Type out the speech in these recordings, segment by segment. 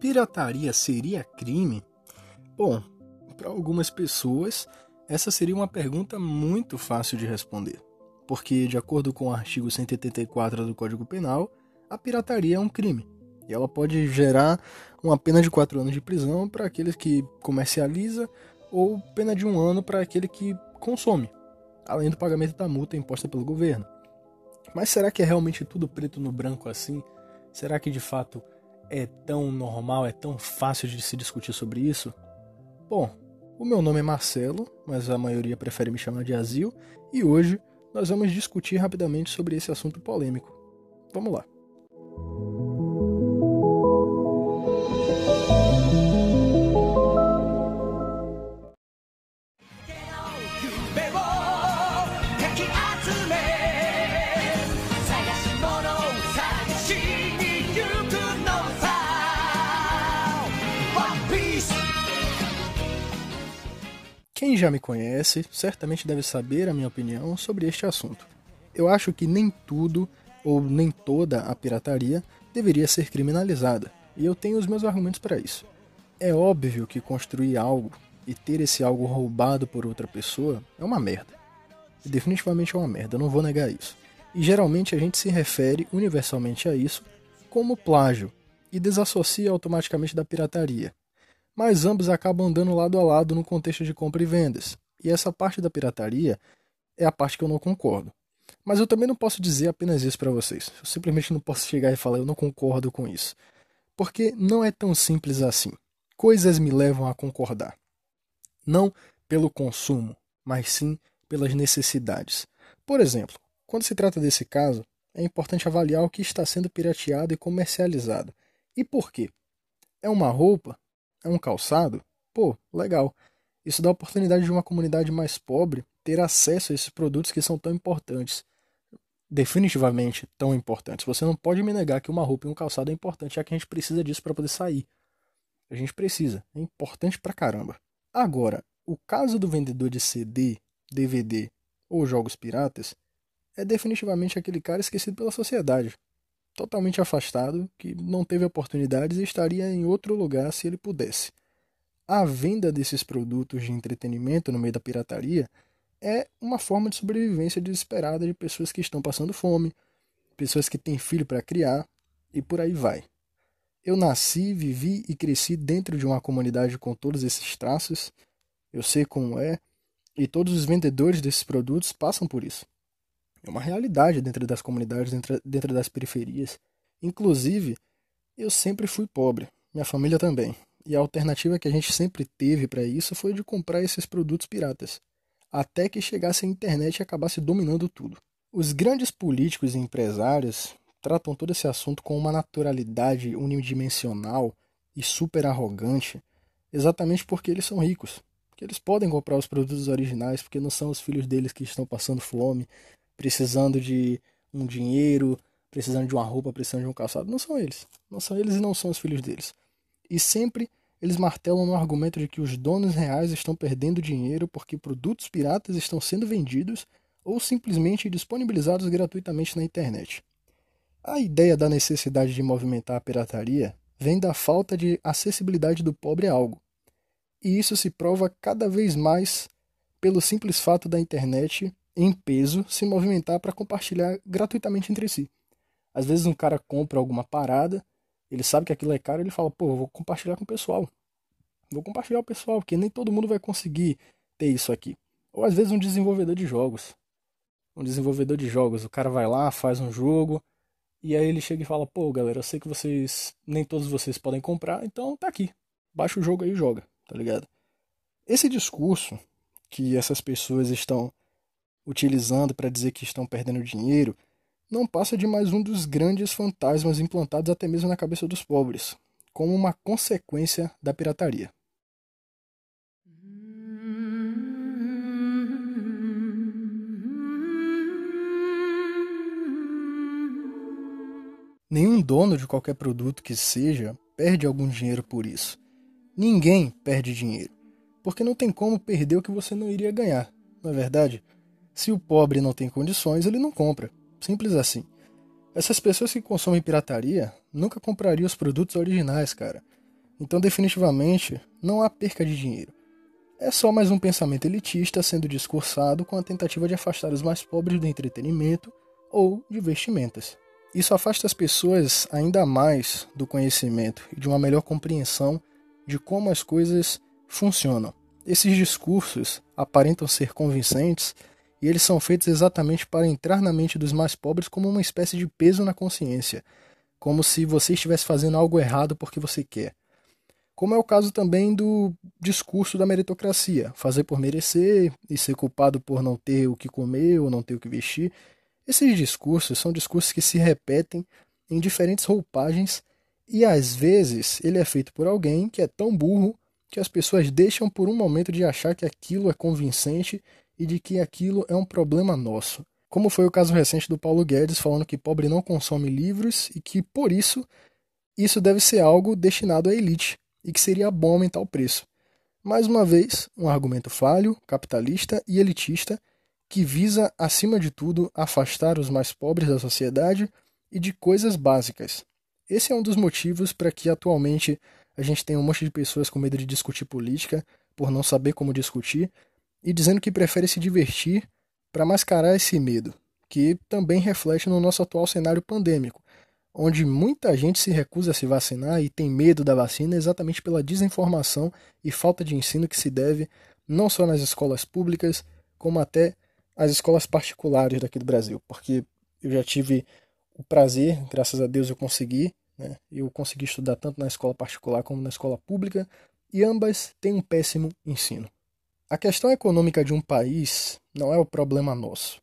Pirataria seria crime? Bom, para algumas pessoas, essa seria uma pergunta muito fácil de responder, porque, de acordo com o artigo 184 do Código Penal, a pirataria é um crime e ela pode gerar uma pena de 4 anos de prisão para aquele que comercializa ou pena de um ano para aquele que consome, além do pagamento da multa imposta pelo governo. Mas será que é realmente tudo preto no branco assim? Será que de fato é tão normal, é tão fácil de se discutir sobre isso? Bom, o meu nome é Marcelo, mas a maioria prefere me chamar de Azil, e hoje nós vamos discutir rapidamente sobre esse assunto polêmico. Vamos lá. Quem já me conhece certamente deve saber a minha opinião sobre este assunto. Eu acho que nem tudo ou nem toda a pirataria deveria ser criminalizada, e eu tenho os meus argumentos para isso. É óbvio que construir algo e ter esse algo roubado por outra pessoa é uma merda. Definitivamente é uma merda, não vou negar isso. E geralmente a gente se refere universalmente a isso como plágio e desassocia automaticamente da pirataria, mas ambos acabam andando lado a lado no contexto de compra e vendas. E essa parte da pirataria é a parte que eu não concordo. Mas eu também não posso dizer apenas isso para vocês. Eu simplesmente não posso chegar e falar eu não concordo com isso. Porque não é tão simples assim. Coisas me levam a concordar. Não pelo consumo, mas sim pelas necessidades. Por exemplo, quando se trata desse caso, é importante avaliar o que está sendo pirateado e comercializado. E por quê? É uma roupa? É um calçado? Pô, legal. Isso dá a oportunidade de uma comunidade mais pobre ter acesso a esses produtos que são tão importantes. Definitivamente tão importantes. Você não pode me negar que uma roupa e um calçado é importante, já que a gente precisa disso para poder sair. A gente precisa. É importante pra caramba. Agora, o caso do vendedor de CD, DVD ou jogos piratas é definitivamente aquele cara esquecido pela sociedade totalmente afastado, que não teve oportunidades e estaria em outro lugar se ele pudesse. A venda desses produtos de entretenimento no meio da pirataria é uma forma de sobrevivência desesperada de pessoas que estão passando fome, pessoas que têm filho para criar e por aí vai. Eu nasci, vivi e cresci dentro de uma comunidade com todos esses traços, eu sei como é, e todos os vendedores desses produtos passam por isso. É uma realidade dentro das comunidades, dentro, dentro das periferias. Inclusive, eu sempre fui pobre, minha família também. E a alternativa que a gente sempre teve para isso foi de comprar esses produtos piratas, até que chegasse a internet e acabasse dominando tudo. Os grandes políticos e empresários tratam todo esse assunto com uma naturalidade unidimensional e super arrogante, exatamente porque eles são ricos. Porque eles podem comprar os produtos originais, porque não são os filhos deles que estão passando fome, precisando de um dinheiro, precisando de uma roupa, precisando de um calçado. Não são eles. Não são eles e não são os filhos deles. E sempre eles martelam no argumento de que os donos reais estão perdendo dinheiro porque produtos piratas estão sendo vendidos ou simplesmente disponibilizados gratuitamente na internet. A ideia da necessidade de movimentar a pirataria vem da falta de acessibilidade do pobre a algo. E isso se prova cada vez mais pelo simples fato da internet em peso se movimentar para compartilhar gratuitamente entre si. Às vezes um cara compra alguma parada, ele sabe que aquilo é caro, ele fala, pô, vou compartilhar com o pessoal. Vou compartilhar com o pessoal, porque nem todo mundo vai conseguir ter isso aqui. Ou às vezes um desenvolvedor de jogos. Um desenvolvedor de jogos, o cara vai lá, faz um jogo, e aí ele chega e fala, pô, galera, eu sei que vocês, nem todos vocês podem comprar, então tá aqui. Baixa o jogo aí e joga, tá ligado? Esse discurso que essas pessoas estão utilizando para dizer que estão perdendo dinheiro, não passa de mais um dos grandes fantasmas implantados até mesmo na cabeça dos pobres, como uma consequência da pirataria. Nenhum dono de qualquer produto que seja perde algum dinheiro por isso. Ninguém perde dinheiro, porque não tem como perder o que você não iria ganhar, não é verdade? Se o pobre não tem condições, ele não compra. Simples assim. Essas pessoas que consomem pirataria nunca comprariam os produtos originais, cara. Então, definitivamente, não há perca de dinheiro. É só mais um pensamento elitista sendo discursado com a tentativa de afastar os mais pobres do entretenimento ou de vestimentas. Isso afasta as pessoas ainda mais do conhecimento e de uma melhor compreensão de como as coisas funcionam. Esses discursos aparentam ser convincentes e eles são feitos exatamente para entrar na mente dos mais pobres como uma espécie de peso na consciência, como se você estivesse fazendo algo errado porque você quer. Como é o caso também do discurso da meritocracia, fazer por merecer e ser culpado por não ter o que comer ou não ter o que vestir. Esses discursos são discursos que se repetem em diferentes roupagens e às vezes ele é feito por alguém que é tão burro que as pessoas deixam por um momento de achar que aquilo é convincente e de que aquilo é um problema nosso. Como foi o caso recente do Paulo Guedes falando que pobre não consome livros e que, por isso, isso deve ser algo destinado à elite e que seria bom aumentar o preço. Mais uma vez, um argumento falho, capitalista e elitista que visa, acima de tudo, afastar os mais pobres da sociedade e de coisas básicas. Esse é um dos motivos para que atualmente a gente tenha um monte de pessoas com medo de discutir política por não saber como discutir e dizendo que prefere se divertir para mascarar esse medo, que também reflete no nosso atual cenário pandêmico, onde muita gente se recusa a se vacinar e tem medo da vacina exatamente pela desinformação e falta de ensino que se deve não só nas escolas públicas, como até as escolas particulares daqui do Brasil, porque eu já tive o prazer, graças a Deus eu consegui, né? eu consegui estudar tanto na escola particular como na escola pública, e ambas têm um péssimo ensino. A questão econômica de um país não é o problema nosso.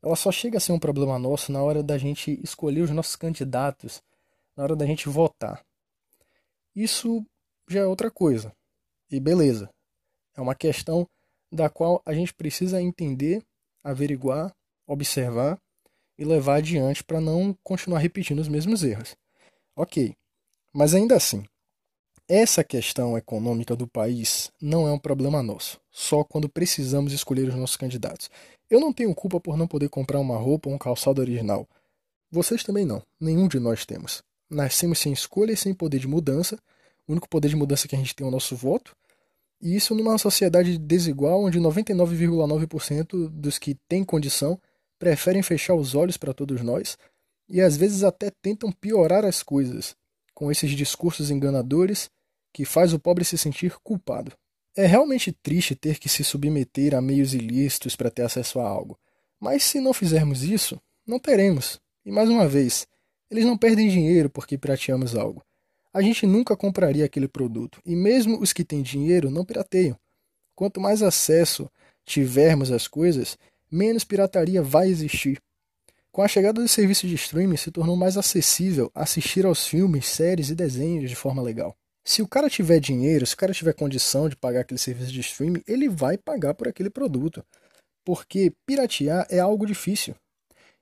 Ela só chega a ser um problema nosso na hora da gente escolher os nossos candidatos, na hora da gente votar. Isso já é outra coisa. E beleza. É uma questão da qual a gente precisa entender, averiguar, observar e levar adiante para não continuar repetindo os mesmos erros. Ok. Mas ainda assim, essa questão econômica do país não é um problema nosso, só quando precisamos escolher os nossos candidatos. Eu não tenho culpa por não poder comprar uma roupa ou um calçado original. Vocês também não, nenhum de nós temos. Nascemos sem escolha e sem poder de mudança. O único poder de mudança que a gente tem é o nosso voto. E isso numa sociedade desigual onde 99,9% dos que têm condição preferem fechar os olhos para todos nós e às vezes até tentam piorar as coisas com esses discursos enganadores que faz o pobre se sentir culpado. É realmente triste ter que se submeter a meios ilícitos para ter acesso a algo. Mas se não fizermos isso, não teremos. E mais uma vez, eles não perdem dinheiro porque pirateamos algo. A gente nunca compraria aquele produto, e mesmo os que têm dinheiro não pirateiam. Quanto mais acesso tivermos às coisas, menos pirataria vai existir. Com a chegada do serviço de streaming, se tornou mais acessível assistir aos filmes, séries e desenhos de forma legal. Se o cara tiver dinheiro, se o cara tiver condição de pagar aquele serviço de streaming, ele vai pagar por aquele produto. Porque piratear é algo difícil.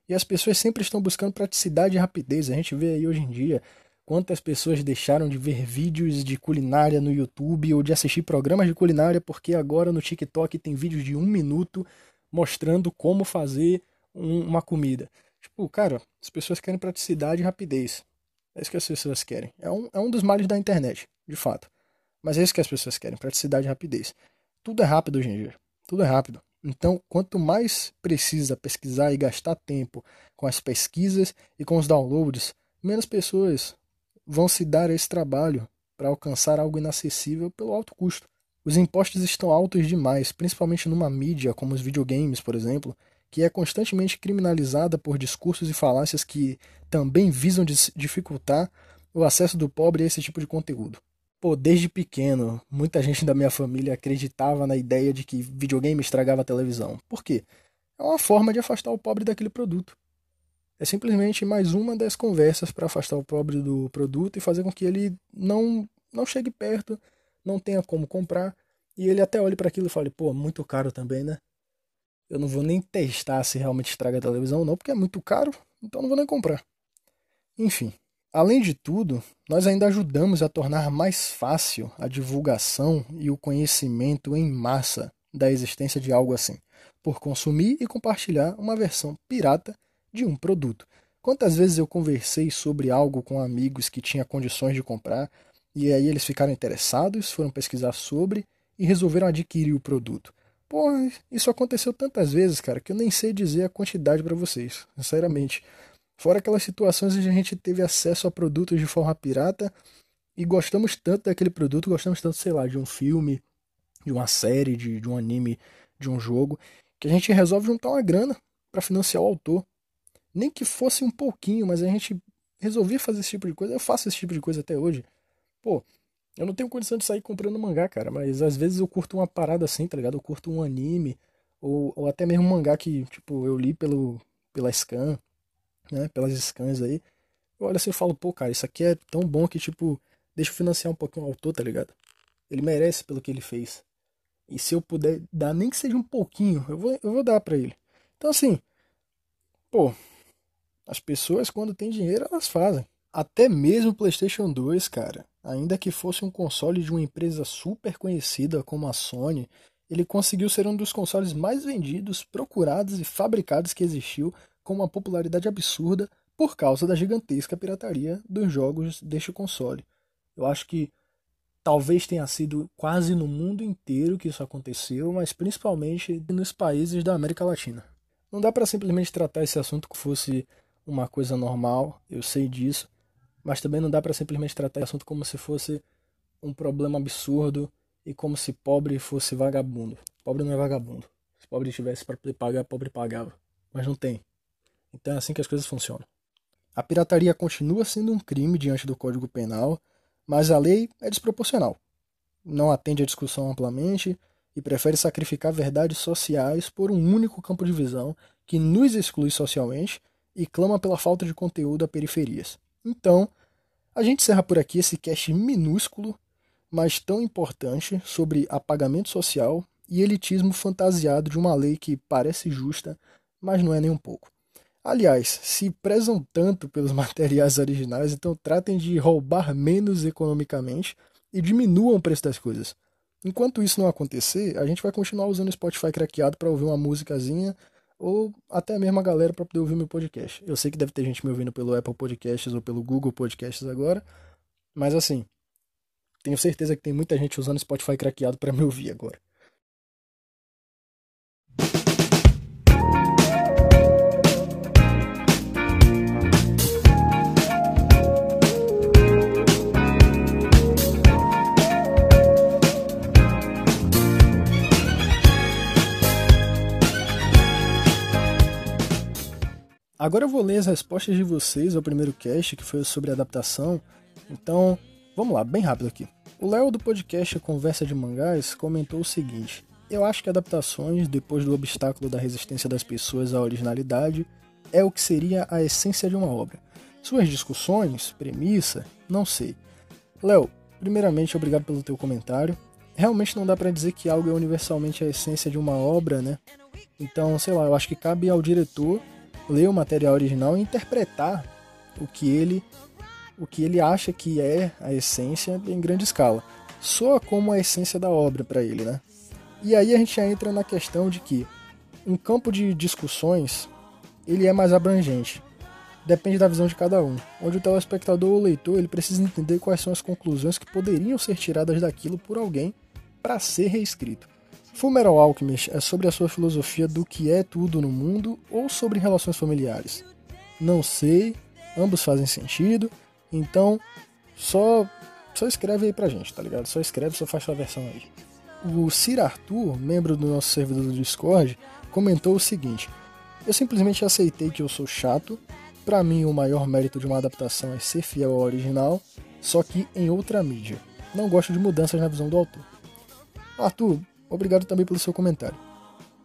E as pessoas sempre estão buscando praticidade e rapidez. A gente vê aí hoje em dia quantas pessoas deixaram de ver vídeos de culinária no YouTube ou de assistir programas de culinária porque agora no TikTok tem vídeos de um minuto mostrando como fazer um, uma comida. Tipo, cara, as pessoas querem praticidade e rapidez. É isso que as pessoas querem. É um, é um dos males da internet de fato. Mas é isso que as pessoas querem, praticidade e rapidez. Tudo é rápido hoje em dia. Tudo é rápido. Então, quanto mais precisa pesquisar e gastar tempo com as pesquisas e com os downloads, menos pessoas vão se dar esse trabalho para alcançar algo inacessível pelo alto custo. Os impostos estão altos demais, principalmente numa mídia como os videogames, por exemplo, que é constantemente criminalizada por discursos e falácias que também visam dificultar o acesso do pobre a esse tipo de conteúdo. Pô, desde pequeno, muita gente da minha família acreditava na ideia de que videogame estragava a televisão. Por quê? É uma forma de afastar o pobre daquele produto. É simplesmente mais uma das conversas para afastar o pobre do produto e fazer com que ele não, não chegue perto, não tenha como comprar, e ele até olhe para aquilo e fale: pô, muito caro também, né? Eu não vou nem testar se realmente estraga a televisão ou não, porque é muito caro, então não vou nem comprar. Enfim, Além de tudo, nós ainda ajudamos a tornar mais fácil a divulgação e o conhecimento em massa da existência de algo assim. por consumir e compartilhar uma versão pirata de um produto. Quantas vezes eu conversei sobre algo com amigos que tinha condições de comprar e aí eles ficaram interessados, foram pesquisar sobre e resolveram adquirir o produto. Pô, isso aconteceu tantas vezes, cara, que eu nem sei dizer a quantidade para vocês, sinceramente. Fora aquelas situações onde a gente teve acesso a produtos de forma pirata e gostamos tanto daquele produto, gostamos tanto, sei lá, de um filme, de uma série, de, de um anime, de um jogo, que a gente resolve juntar uma grana para financiar o autor. Nem que fosse um pouquinho, mas a gente resolvia fazer esse tipo de coisa. Eu faço esse tipo de coisa até hoje. Pô, eu não tenho condição de sair comprando mangá, cara, mas às vezes eu curto uma parada assim, tá ligado? Eu curto um anime, ou, ou até mesmo um mangá que, tipo, eu li pelo, pela scan, né? Pelas scans aí. Eu olho assim e falo, pô, cara, isso aqui é tão bom que, tipo, deixa eu financiar um pouquinho o autor, tá ligado? Ele merece pelo que ele fez. E se eu puder dar, nem que seja um pouquinho, eu vou, eu vou dar para ele. Então, assim, pô, as pessoas, quando têm dinheiro, elas fazem. Até mesmo o PlayStation 2, cara, ainda que fosse um console de uma empresa super conhecida como a Sony, ele conseguiu ser um dos consoles mais vendidos, procurados e fabricados que existiu, com uma popularidade absurda por causa da gigantesca pirataria dos jogos deste console. Eu acho que talvez tenha sido quase no mundo inteiro que isso aconteceu, mas principalmente nos países da América Latina. Não dá para simplesmente tratar esse assunto como fosse uma coisa normal, eu sei disso, mas também não dá para simplesmente tratar esse assunto como se fosse um problema absurdo e como se pobre fosse vagabundo. Pobre não é vagabundo. Se pobre tivesse para pagar, pobre pagava. Mas não tem. Então é assim que as coisas funcionam. A pirataria continua sendo um crime diante do Código Penal mas a lei é desproporcional. Não atende à discussão amplamente e prefere sacrificar verdades sociais por um único campo de visão que nos exclui socialmente e clama pela falta de conteúdo a periferias. Então, a gente encerra por aqui esse cast minúsculo, mas tão importante sobre apagamento social e elitismo fantasiado de uma lei que parece justa, mas não é nem um pouco. Aliás, se prezam tanto pelos materiais originais, então tratem de roubar menos economicamente e diminuam o preço das coisas. Enquanto isso não acontecer, a gente vai continuar usando o Spotify craqueado para ouvir uma musicazinha ou até mesmo a galera para poder ouvir meu podcast. Eu sei que deve ter gente me ouvindo pelo Apple Podcasts ou pelo Google Podcasts agora, mas assim, tenho certeza que tem muita gente usando o Spotify craqueado para me ouvir agora. Agora eu vou ler as respostas de vocês ao primeiro cast, que foi sobre adaptação. Então, vamos lá, bem rápido aqui. O Léo do podcast Conversa de Mangás comentou o seguinte: Eu acho que adaptações, depois do obstáculo da resistência das pessoas à originalidade, é o que seria a essência de uma obra. Suas discussões, premissa, não sei. Léo, primeiramente, obrigado pelo teu comentário. Realmente não dá para dizer que algo é universalmente a essência de uma obra, né? Então, sei lá, eu acho que cabe ao diretor ler o material original e interpretar o que ele o que ele acha que é a essência em grande escala. Soa como a essência da obra para ele, né? E aí a gente já entra na questão de que um campo de discussões ele é mais abrangente. Depende da visão de cada um. Onde o telespectador ou o leitor ele precisa entender quais são as conclusões que poderiam ser tiradas daquilo por alguém para ser reescrito. Fullmetal Alchemist é sobre a sua filosofia do que é tudo no mundo ou sobre relações familiares? Não sei, ambos fazem sentido, então só só escreve aí pra gente, tá ligado? Só escreve, só faz sua versão aí. O Sir Arthur, membro do nosso servidor do Discord, comentou o seguinte: Eu simplesmente aceitei que eu sou chato. Para mim, o maior mérito de uma adaptação é ser fiel ao original, só que em outra mídia. Não gosto de mudanças na visão do autor. Arthur, Obrigado também pelo seu comentário.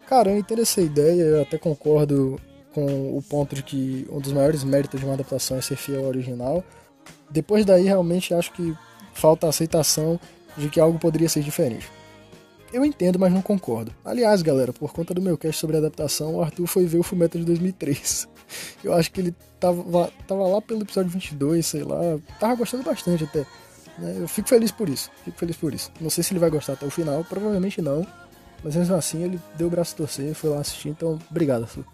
Cara, eu entendo essa ideia, eu até concordo com o ponto de que um dos maiores méritos de uma adaptação é ser fiel ao original. Depois daí, realmente acho que falta a aceitação de que algo poderia ser diferente. Eu entendo, mas não concordo. Aliás, galera, por conta do meu cast sobre adaptação, o Arthur foi ver o Fullmetal de 2003. Eu acho que ele tava, tava lá pelo episódio 22, sei lá. Tava gostando bastante até. Né? Eu fico feliz por isso. Fico feliz por isso. Não sei se ele vai gostar até o final, provavelmente não. Mas mesmo assim ele deu o braço a torcer, foi lá assistir, então obrigado, Arthur.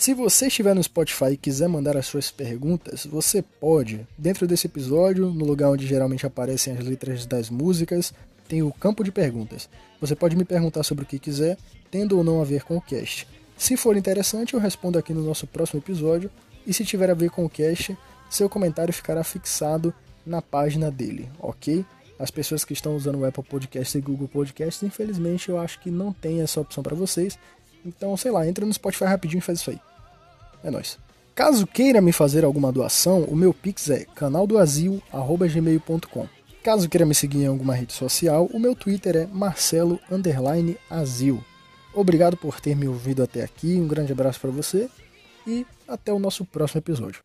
Se você estiver no Spotify e quiser mandar as suas perguntas, você pode. Dentro desse episódio, no lugar onde geralmente aparecem as letras das músicas, tem o campo de perguntas. Você pode me perguntar sobre o que quiser, tendo ou não a ver com o cast. Se for interessante, eu respondo aqui no nosso próximo episódio, e se tiver a ver com o cast, seu comentário ficará fixado na página dele, ok? As pessoas que estão usando o Apple Podcast e Google Podcast, infelizmente eu acho que não tem essa opção para vocês. Então, sei lá, entra no Spotify rapidinho e faz isso aí. É nóis. Caso queira me fazer alguma doação, o meu pix é canaldoazil@gmail.com. Caso queira me seguir em alguma rede social, o meu Twitter é marcelo_azil. Obrigado por ter me ouvido até aqui, um grande abraço para você e até o nosso próximo episódio.